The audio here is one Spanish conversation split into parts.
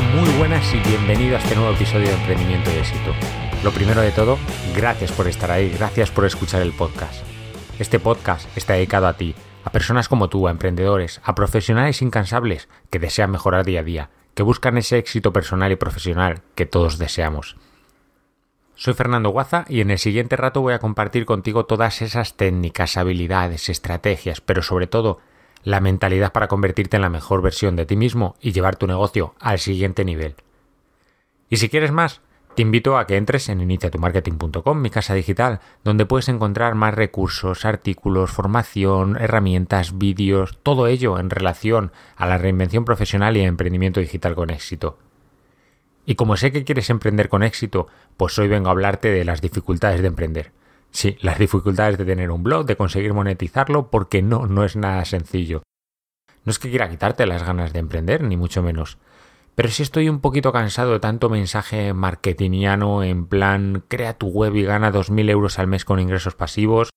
Muy buenas y bienvenido a este nuevo episodio de Emprendimiento y Éxito. Lo primero de todo, gracias por estar ahí, gracias por escuchar el podcast. Este podcast está dedicado a ti, a personas como tú, a emprendedores, a profesionales incansables que desean mejorar día a día, que buscan ese éxito personal y profesional que todos deseamos. Soy Fernando Guaza y en el siguiente rato voy a compartir contigo todas esas técnicas, habilidades, estrategias, pero sobre todo la mentalidad para convertirte en la mejor versión de ti mismo y llevar tu negocio al siguiente nivel. Y si quieres más, te invito a que entres en iniciatumarketing.com, mi casa digital, donde puedes encontrar más recursos, artículos, formación, herramientas, vídeos, todo ello en relación a la reinvención profesional y emprendimiento digital con éxito. Y como sé que quieres emprender con éxito, pues hoy vengo a hablarte de las dificultades de emprender. Sí, las dificultades de tener un blog, de conseguir monetizarlo, porque no, no es nada sencillo. No es que quiera quitarte las ganas de emprender, ni mucho menos. Pero sí estoy un poquito cansado de tanto mensaje marketingiano en plan crea tu web y gana 2.000 euros al mes con ingresos pasivos,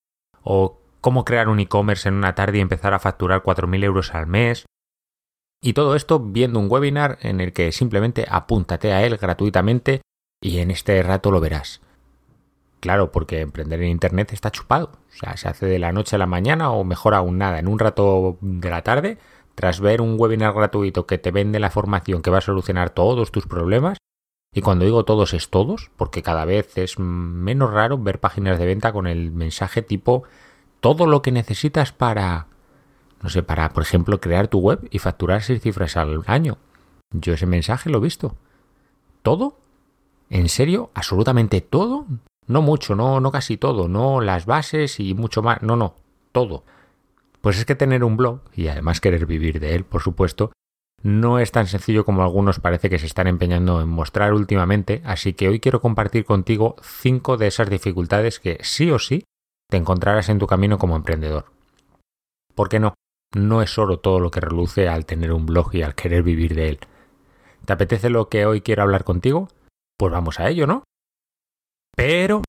o cómo crear un e-commerce en una tarde y empezar a facturar 4.000 euros al mes. Y todo esto viendo un webinar en el que simplemente apúntate a él gratuitamente y en este rato lo verás. Claro, porque emprender en Internet está chupado. O sea, se hace de la noche a la mañana o mejor aún nada, en un rato de la tarde, tras ver un webinar gratuito que te vende la formación que va a solucionar todos tus problemas. Y cuando digo todos es todos, porque cada vez es menos raro ver páginas de venta con el mensaje tipo todo lo que necesitas para, no sé, para, por ejemplo, crear tu web y facturar seis cifras al año. Yo ese mensaje lo he visto. ¿Todo? ¿En serio? ¿Absolutamente todo? No mucho, no, no casi todo, no las bases y mucho más, no, no, todo. Pues es que tener un blog, y además querer vivir de él, por supuesto, no es tan sencillo como algunos parece que se están empeñando en mostrar últimamente, así que hoy quiero compartir contigo cinco de esas dificultades que sí o sí te encontrarás en tu camino como emprendedor. ¿Por qué no? No es oro todo lo que reluce al tener un blog y al querer vivir de él. ¿Te apetece lo que hoy quiero hablar contigo? Pues vamos a ello, ¿no? Pero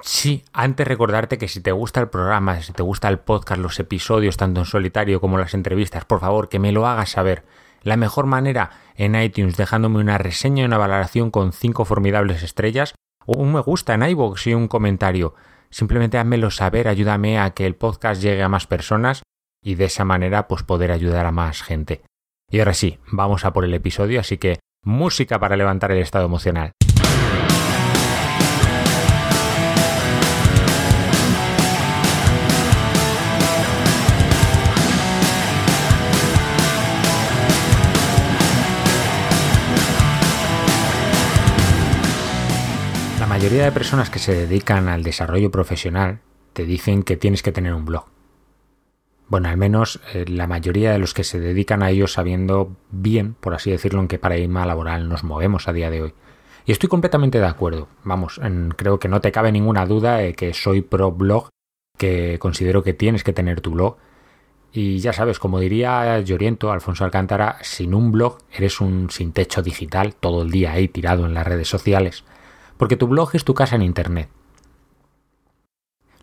sí, antes recordarte que si te gusta el programa, si te gusta el podcast, los episodios, tanto en solitario como las entrevistas, por favor que me lo hagas saber. La mejor manera en iTunes dejándome una reseña y una valoración con cinco formidables estrellas, o un me gusta en iVoox y un comentario. Simplemente házmelo saber, ayúdame a que el podcast llegue a más personas y de esa manera pues poder ayudar a más gente. Y ahora sí, vamos a por el episodio, así que música para levantar el estado emocional. Mayoría de personas que se dedican al desarrollo profesional te dicen que tienes que tener un blog. Bueno, al menos eh, la mayoría de los que se dedican a ello sabiendo bien, por así decirlo, en qué paradigma laboral nos movemos a día de hoy. Y estoy completamente de acuerdo. Vamos, creo que no te cabe ninguna duda de que soy pro blog, que considero que tienes que tener tu blog. Y ya sabes, como diría Lloriento, Alfonso Alcántara, sin un blog eres un sin techo digital, todo el día ahí tirado en las redes sociales porque tu blog es tu casa en Internet.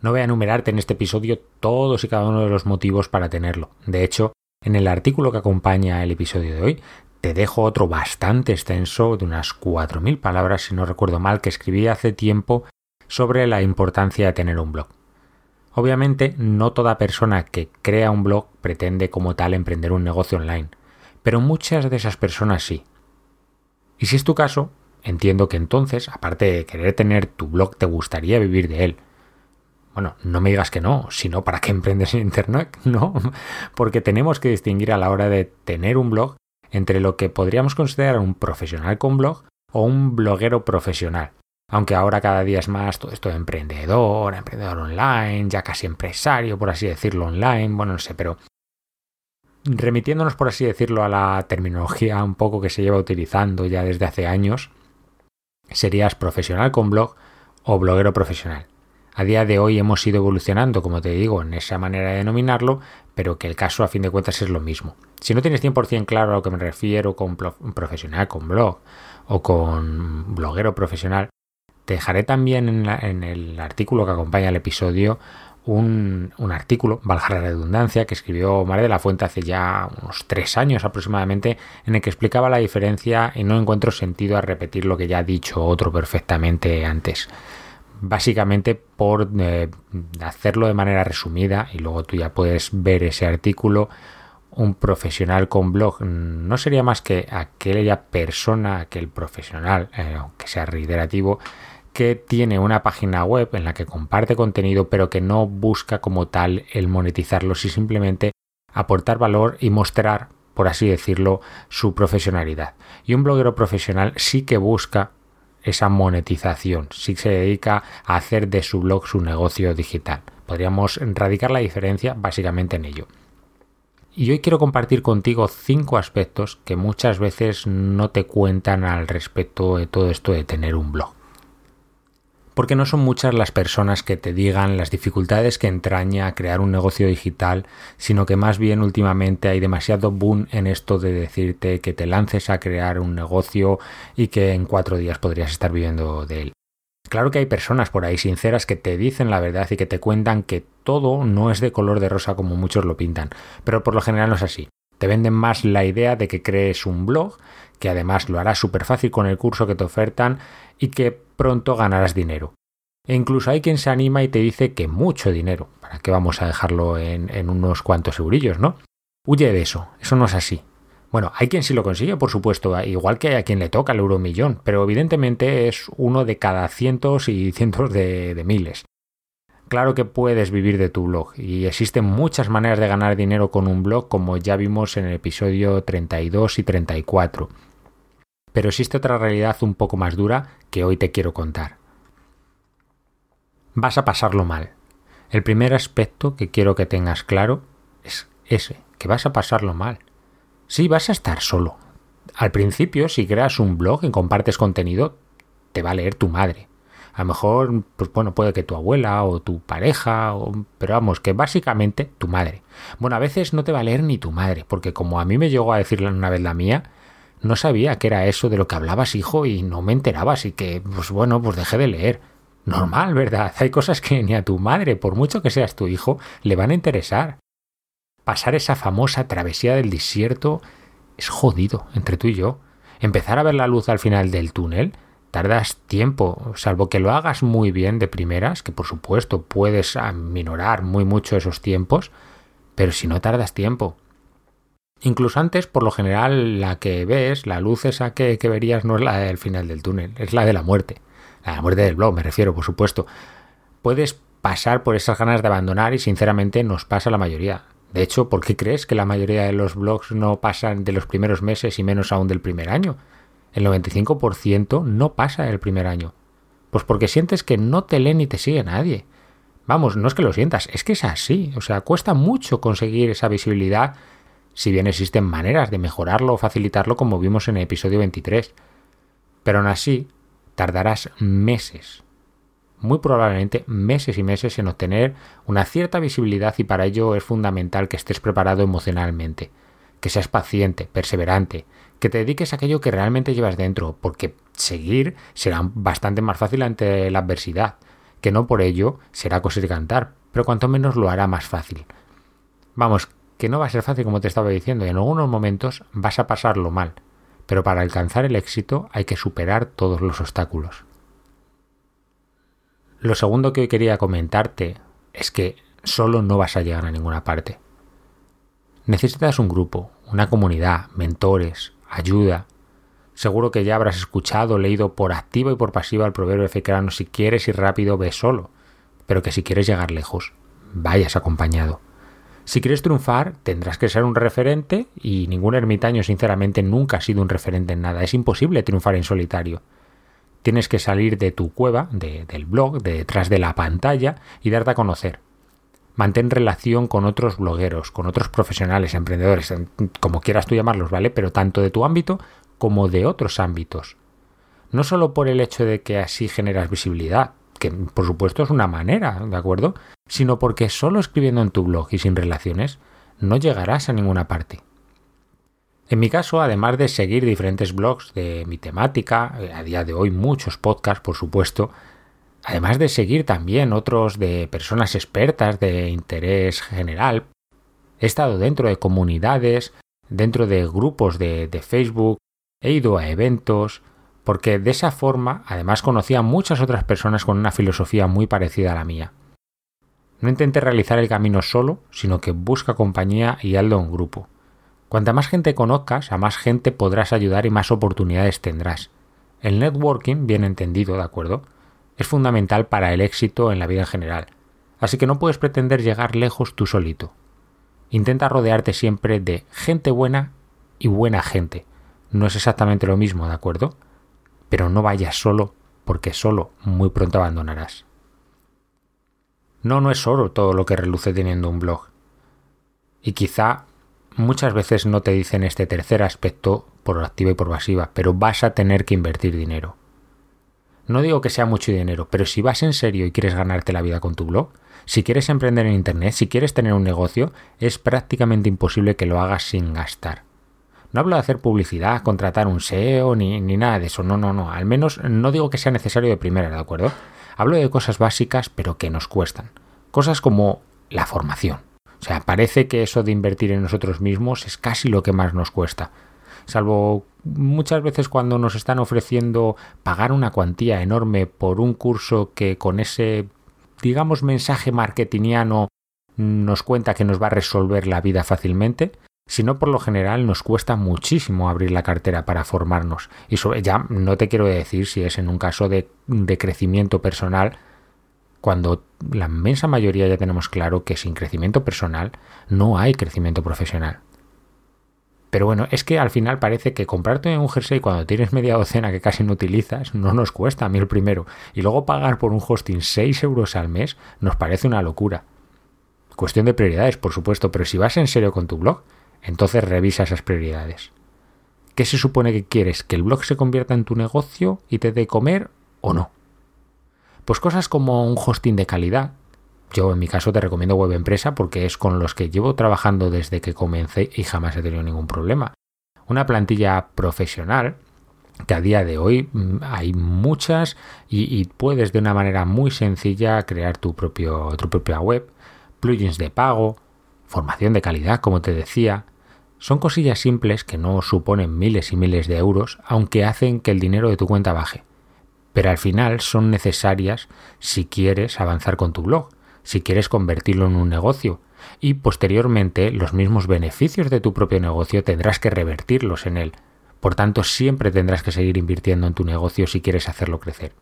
No voy a enumerarte en este episodio todos y cada uno de los motivos para tenerlo. De hecho, en el artículo que acompaña el episodio de hoy, te dejo otro bastante extenso, de unas 4.000 palabras, si no recuerdo mal, que escribí hace tiempo sobre la importancia de tener un blog. Obviamente, no toda persona que crea un blog pretende como tal emprender un negocio online, pero muchas de esas personas sí. Y si es tu caso, entiendo que entonces, aparte de querer tener tu blog, te gustaría vivir de él. Bueno, no me digas que no, sino para qué emprendes en Internet, no, porque tenemos que distinguir a la hora de tener un blog entre lo que podríamos considerar un profesional con blog o un bloguero profesional. Aunque ahora cada día es más todo esto de emprendedor, emprendedor online, ya casi empresario, por así decirlo, online, bueno, no sé, pero remitiéndonos, por así decirlo, a la terminología un poco que se lleva utilizando ya desde hace años, serías profesional con blog o bloguero profesional. A día de hoy hemos ido evolucionando, como te digo, en esa manera de denominarlo, pero que el caso a fin de cuentas es lo mismo. Si no tienes 100% claro a lo que me refiero con profesional, con blog o con bloguero profesional, te dejaré también en, el artículo que acompaña el episodio un, artículo, valga la redundancia, que escribió María de la Fuente hace ya unos tres años aproximadamente, en el que explicaba la diferencia y no encuentro sentido a repetir lo que ya ha dicho otro perfectamente antes. Básicamente por eh, hacerlo de manera resumida, y luego tú ya puedes ver ese artículo, un profesional con blog no sería más que aquella persona, aquel profesional, eh, aunque sea reiterativo, que tiene una página web en la que comparte contenido pero que no busca como tal el monetizarlo, sino simplemente aportar valor y mostrar, por así decirlo, su profesionalidad. Y un bloguero profesional sí que busca esa monetización, sí se dedica a hacer de su blog su negocio digital. Podríamos radicar la diferencia básicamente en ello. Y hoy quiero compartir contigo cinco aspectos que muchas veces no te cuentan al respecto de todo esto de tener un blog porque no son muchas las personas que te digan las dificultades que entraña crear un negocio digital, sino que más bien últimamente hay demasiado boom en esto de decirte que te lances a crear un negocio y que en cuatro días podrías estar viviendo de él. Claro que hay personas por ahí sinceras que te dicen la verdad y que te cuentan que todo no es de color de rosa como muchos lo pintan, pero por lo general no es así. Te venden más la idea de que crees un blog, que además lo harás súper fácil con el curso que te ofertan y que pronto ganarás dinero. E incluso hay quien se anima y te dice que mucho dinero. ¿Para qué vamos a dejarlo en, unos cuantos eurillos, no? Huye de eso, eso no es así. Bueno, hay quien sí lo consigue, por supuesto, igual que hay a quien le toca el euro millón, pero evidentemente es uno de cada cientos y cientos de, de miles. Claro que puedes vivir de tu blog y existen muchas maneras de ganar dinero con un blog como ya vimos en el episodio 32 y 34. Pero existe otra realidad un poco más dura que hoy te quiero contar. Vas a pasarlo mal. El primer aspecto que quiero que tengas claro es ese, que vas a pasarlo mal. Sí, vas a estar solo. Al principio, si creas un blog y compartes contenido, te va a leer tu madre. A lo mejor, pues bueno, puede que tu abuela o tu pareja, o, pero vamos, que básicamente tu madre. Bueno, a veces no te va a leer ni tu madre, porque como a mí me llegó a decirle una vez la mía, no sabía que era eso de lo que hablabas, hijo, y no me enteraba, así que, pues bueno, pues dejé de leer. Normal, ¿verdad? Hay cosas que ni a tu madre, por mucho que seas tu hijo, le van a interesar. Pasar esa famosa travesía del desierto es jodido entre tú y yo. Empezar a ver la luz al final del túnel tardas tiempo, salvo que lo hagas muy bien de primeras, que por supuesto puedes aminorar muy mucho esos tiempos, pero si no tardas tiempo. Incluso antes, por lo general, la que ves, la luz esa que, que verías no es la del final del túnel, es la de la muerte. La muerte del blog, me refiero, por supuesto. Puedes pasar por esas ganas de abandonar y sinceramente nos pasa la mayoría. De hecho, ¿por qué crees que la mayoría de los blogs no pasan de los primeros meses y menos aún del primer año? El 95% no pasa el primer año. Pues porque sientes que no te lee ni te sigue nadie. Vamos, no es que lo sientas, es que es así. O sea, cuesta mucho conseguir esa visibilidad si bien existen maneras de mejorarlo o facilitarlo como vimos en el episodio 23. Pero aún así, tardarás meses, muy probablemente meses y meses en obtener una cierta visibilidad y para ello es fundamental que estés preparado emocionalmente, que seas paciente, perseverante, que te dediques a aquello que realmente llevas dentro, porque seguir será bastante más fácil ante la adversidad, que no por ello será coser cantar, pero cuanto menos lo hará más fácil. Vamos, que no va a ser fácil como te estaba diciendo, y en algunos momentos vas a pasarlo mal, pero para alcanzar el éxito hay que superar todos los obstáculos. Lo segundo que hoy quería comentarte es que solo no vas a llegar a ninguna parte. Necesitas un grupo, una comunidad, mentores, ayuda. Seguro que ya habrás escuchado, leído por activa y por pasiva el proverbio efecrano si quieres ir rápido, ve solo, pero que si quieres llegar lejos, vayas acompañado. Si quieres triunfar, tendrás que ser un referente y ningún ermitaño sinceramente nunca ha sido un referente en nada. Es imposible triunfar en solitario. Tienes que salir de tu cueva, del blog, de detrás de la pantalla y darte a conocer. Mantén relación con otros blogueros, con otros profesionales, emprendedores, como quieras tú llamarlos, ¿vale? Pero tanto de tu ámbito como de otros ámbitos. No solo por el hecho de que así generas visibilidad, que por supuesto es una manera, ¿de acuerdo? Sino porque solo escribiendo en tu blog y sin relaciones no llegarás a ninguna parte. En mi caso, además de seguir diferentes blogs de mi temática, eh, a día de hoy muchos podcasts, por supuesto, además de seguir también otros de personas expertas de interés general, he estado dentro de comunidades, dentro de grupos de, de Facebook, he ido a eventos, porque de esa forma además conocía a muchas otras personas con una filosofía muy parecida a la mía. No intente realizar el camino solo, sino que busca compañía y hazlo en grupo. Cuanta más gente conozcas, a más gente podrás ayudar y más oportunidades tendrás. El networking, bien entendido, ¿de acuerdo? Es fundamental para el éxito en la vida en general. Así que no puedes pretender llegar lejos tú solito. Intenta rodearte siempre de gente buena y buena gente. No es exactamente lo mismo, ¿de acuerdo? Pero no vayas solo, porque solo muy pronto abandonarás. No, no es oro todo lo que reluce teniendo un blog. Y quizá muchas veces no te dicen este tercer aspecto por activa y por pasiva, pero vas a tener que invertir dinero. No digo que sea mucho dinero, pero si vas en serio y quieres ganarte la vida con tu blog, si quieres emprender en Internet, si quieres tener un negocio, es prácticamente imposible que lo hagas sin gastar. No hablo de hacer publicidad, contratar un SEO, ni, ni nada de eso. No, no, no. Al menos no digo que sea necesario de primera, ¿de acuerdo? Hablo de cosas básicas, pero que nos cuestan. Cosas como la formación. O sea, parece que eso de invertir en nosotros mismos es casi lo que más nos cuesta. Salvo muchas veces cuando nos están ofreciendo pagar una cuantía enorme por un curso que con ese, digamos, mensaje marketingiano nos cuenta que nos va a resolver la vida fácilmente, sino por lo general nos cuesta muchísimo abrir la cartera para formarnos. Y ya no te quiero decir si es en un caso de, de crecimiento personal, cuando la inmensa mayoría ya tenemos claro que sin crecimiento personal no hay crecimiento profesional. Pero bueno, es que al final parece que comprarte un jersey cuando tienes media docena que casi no utilizas no nos cuesta a mí el primero. Y luego pagar por un hosting 6 euros al mes nos parece una locura. Cuestión de prioridades, por supuesto, pero si vas en serio con tu blog, entonces revisa esas prioridades. ¿Qué se supone que quieres? ¿Que el blog se convierta en tu negocio y te dé comer o no? Pues cosas como un hosting de calidad. Yo en mi caso te recomiendo Web Empresa porque es con los que llevo trabajando desde que comencé y jamás he tenido ningún problema. Una plantilla profesional, que a día de hoy mm, hay muchas y, puedes de una manera muy sencilla crear tu, propio, tu propia web, plugins de pago, formación de calidad, como te decía, son cosillas simples que no suponen miles y miles de euros, aunque hacen que el dinero de tu cuenta baje. Pero al final son necesarias si quieres avanzar con tu blog, si quieres convertirlo en un negocio, y posteriormente los mismos beneficios de tu propio negocio tendrás que revertirlos en él. Por tanto, siempre tendrás que seguir invirtiendo en tu negocio si quieres hacerlo crecer.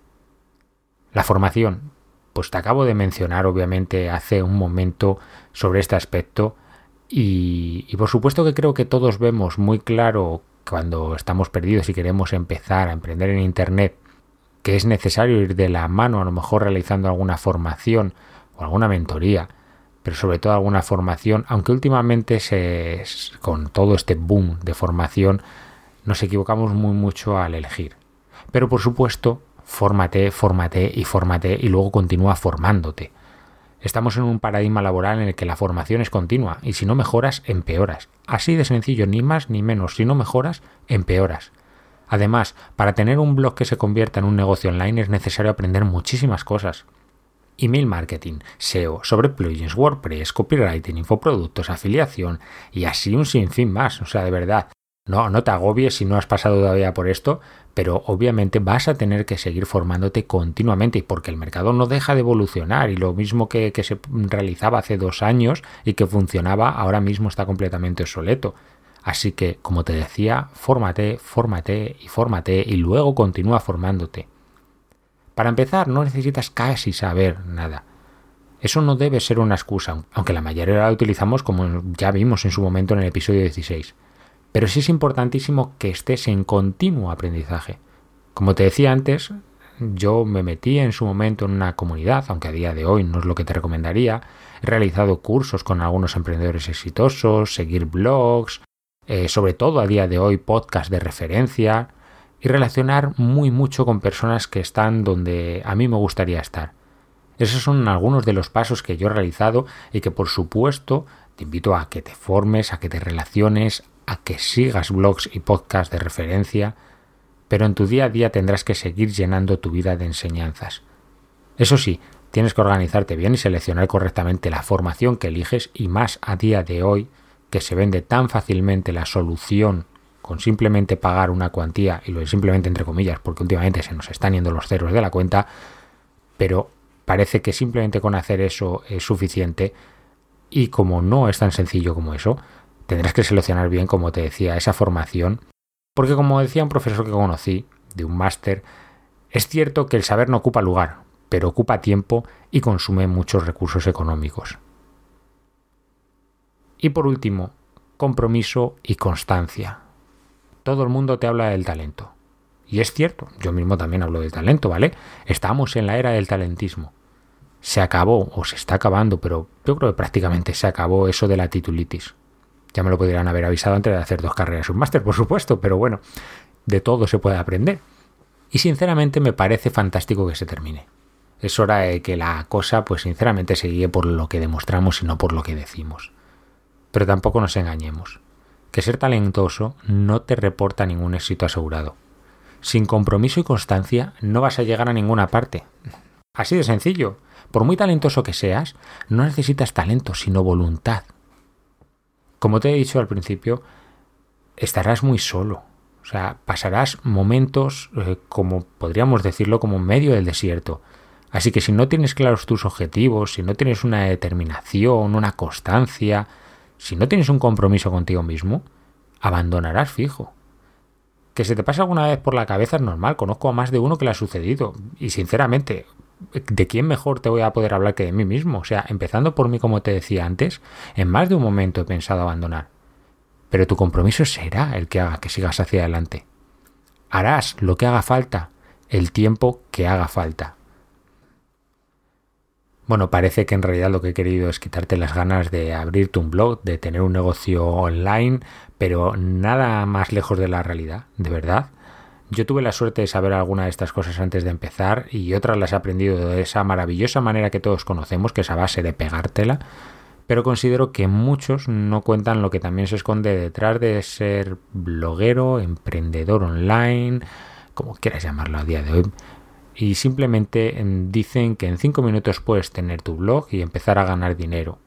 La formación, pues te acabo de mencionar obviamente hace un momento sobre este aspecto y, por supuesto que creo que todos vemos muy claro cuando estamos perdidos y queremos empezar a emprender en Internet que es necesario ir de la mano, a lo mejor realizando alguna formación o alguna mentoría, pero sobre todo alguna formación, aunque últimamente se, con todo este boom de formación nos equivocamos muy mucho al elegir. Pero por supuesto fórmate, fórmate y fórmate y luego continúa formándote. Estamos en un paradigma laboral en el que la formación es continua y si no mejoras, empeoras. Así de sencillo, ni más ni menos. Si no mejoras, empeoras. Además, para tener un blog que se convierta en un negocio online es necesario aprender muchísimas cosas. Email marketing, SEO, sobre plugins, WordPress, copywriting, infoproductos, afiliación y así un sinfín más. O sea, de verdad, no, no te agobies si no has pasado todavía por esto, pero obviamente vas a tener que seguir formándote continuamente porque el mercado no deja de evolucionar y lo mismo que, se realizaba hace dos años y que funcionaba ahora mismo está completamente obsoleto. Así que, como te decía, fórmate, fórmate y fórmate y luego continúa formándote. Para empezar, no necesitas casi saber nada. Eso no debe ser una excusa, aunque la mayoría la utilizamos como ya vimos en su momento en el episodio 16. Pero sí es importantísimo que estés en continuo aprendizaje. Como te decía antes, yo me metí en su momento en una comunidad, aunque a día de hoy no es lo que te recomendaría. He realizado cursos con algunos emprendedores exitosos, seguir blogs, eh, sobre todo a día de hoy podcast de referencia y relacionar muy mucho con personas que están donde a mí me gustaría estar. Esos son algunos de los pasos que yo he realizado y que por supuesto te invito a que te formes, a que te relaciones, a que sigas blogs y podcasts de referencia, pero en tu día a día tendrás que seguir llenando tu vida de enseñanzas. Eso sí, tienes que organizarte bien y seleccionar correctamente la formación que eliges y más a día de hoy que se vende tan fácilmente la solución con simplemente pagar una cuantía, y lo de simplemente entre comillas, porque últimamente se nos están yendo los ceros de la cuenta, pero parece que simplemente con hacer eso es suficiente y como no es tan sencillo como eso, tendrás que seleccionar bien, como te decía, esa formación, porque como decía un profesor que conocí, de un máster, es cierto que el saber no ocupa lugar, pero ocupa tiempo y consume muchos recursos económicos. Y por último, compromiso y constancia. Todo el mundo te habla del talento. Y es cierto, yo mismo también hablo del talento, ¿vale? Estamos en la era del talentismo. Se acabó, o se está acabando, pero yo creo que prácticamente se acabó eso de la titulitis. Ya me lo podrían haber avisado antes de hacer dos carreras y un máster, por supuesto, pero bueno, de todo se puede aprender. Y sinceramente me parece fantástico que se termine. Es hora de que la cosa, pues sinceramente, se guíe por lo que demostramos y no por lo que decimos. Pero tampoco nos engañemos, que ser talentoso no te reporta ningún éxito asegurado. Sin compromiso y constancia no vas a llegar a ninguna parte. Así de sencillo. Por muy talentoso que seas, no necesitas talento, sino voluntad. Como te he dicho al principio, estarás muy solo. O sea, pasarás momentos, eh, como podríamos decirlo, como medio del desierto. Así que si no tienes claros tus objetivos, si no tienes una determinación, una constancia, si no tienes un compromiso contigo mismo, abandonarás fijo. Que se te pase alguna vez por la cabeza es normal, conozco a más de uno que le ha sucedido. Y sinceramente, ¿de quién mejor te voy a poder hablar que de mí mismo? O sea, empezando por mí, como te decía antes, en más de un momento he pensado abandonar. Pero tu compromiso será el que haga que sigas hacia adelante. Harás lo que haga falta, el tiempo que haga falta. Bueno, parece que en realidad lo que he querido es quitarte las ganas de abrirte un blog, de tener un negocio online, pero nada más lejos de la realidad, de verdad. Yo tuve la suerte de saber alguna de estas cosas antes de empezar y otras las he aprendido de esa maravillosa manera que todos conocemos, que es a base de pegártela, pero considero que muchos no cuentan lo que también se esconde detrás de ser bloguero, emprendedor online, como quieras llamarlo a día de hoy, y simplemente em, dicen que en cinco minutos puedes tener tu blog y empezar a ganar dinero.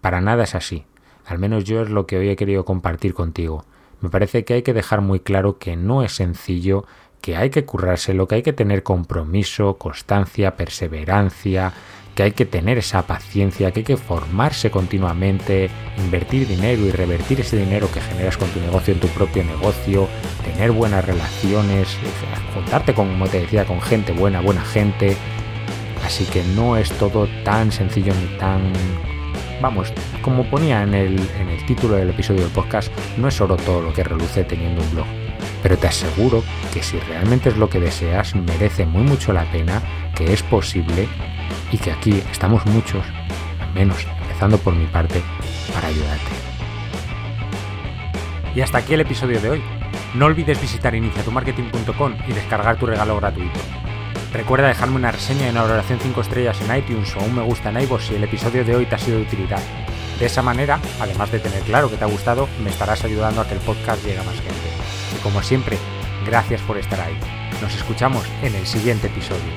Para nada es así. Al menos yo es lo que hoy he querido compartir contigo. Me parece que hay que dejar muy claro que no es sencillo, que hay que currárselo, que hay que tener compromiso, constancia, perseverancia, que hay que tener esa paciencia, que hay que formarse continuamente, invertir dinero y revertir ese dinero que generas con tu negocio en tu propio negocio, tener buenas relaciones, juntarte con, como te decía, con gente buena, buena gente. Así que no es todo tan sencillo ni tan... Vamos, como ponía en el, en el título del episodio del podcast, no es oro todo lo que reluce teniendo un blog. Pero te aseguro que si realmente es lo que deseas, merece muy mucho la pena, que es posible y que aquí estamos muchos, al menos empezando por mi parte, para ayudarte. Y hasta aquí el episodio de hoy. No olvides visitar iniciatumarketing.com y descargar tu regalo gratuito. Recuerda dejarme una reseña y una valoración 5 estrellas en iTunes o un me gusta en iVoox si el episodio de hoy te ha sido de utilidad. De esa manera, además de tener claro que te ha gustado, me estarás ayudando a que el podcast llegue a más gente. Y como siempre, gracias por estar ahí. Nos escuchamos en el siguiente episodio.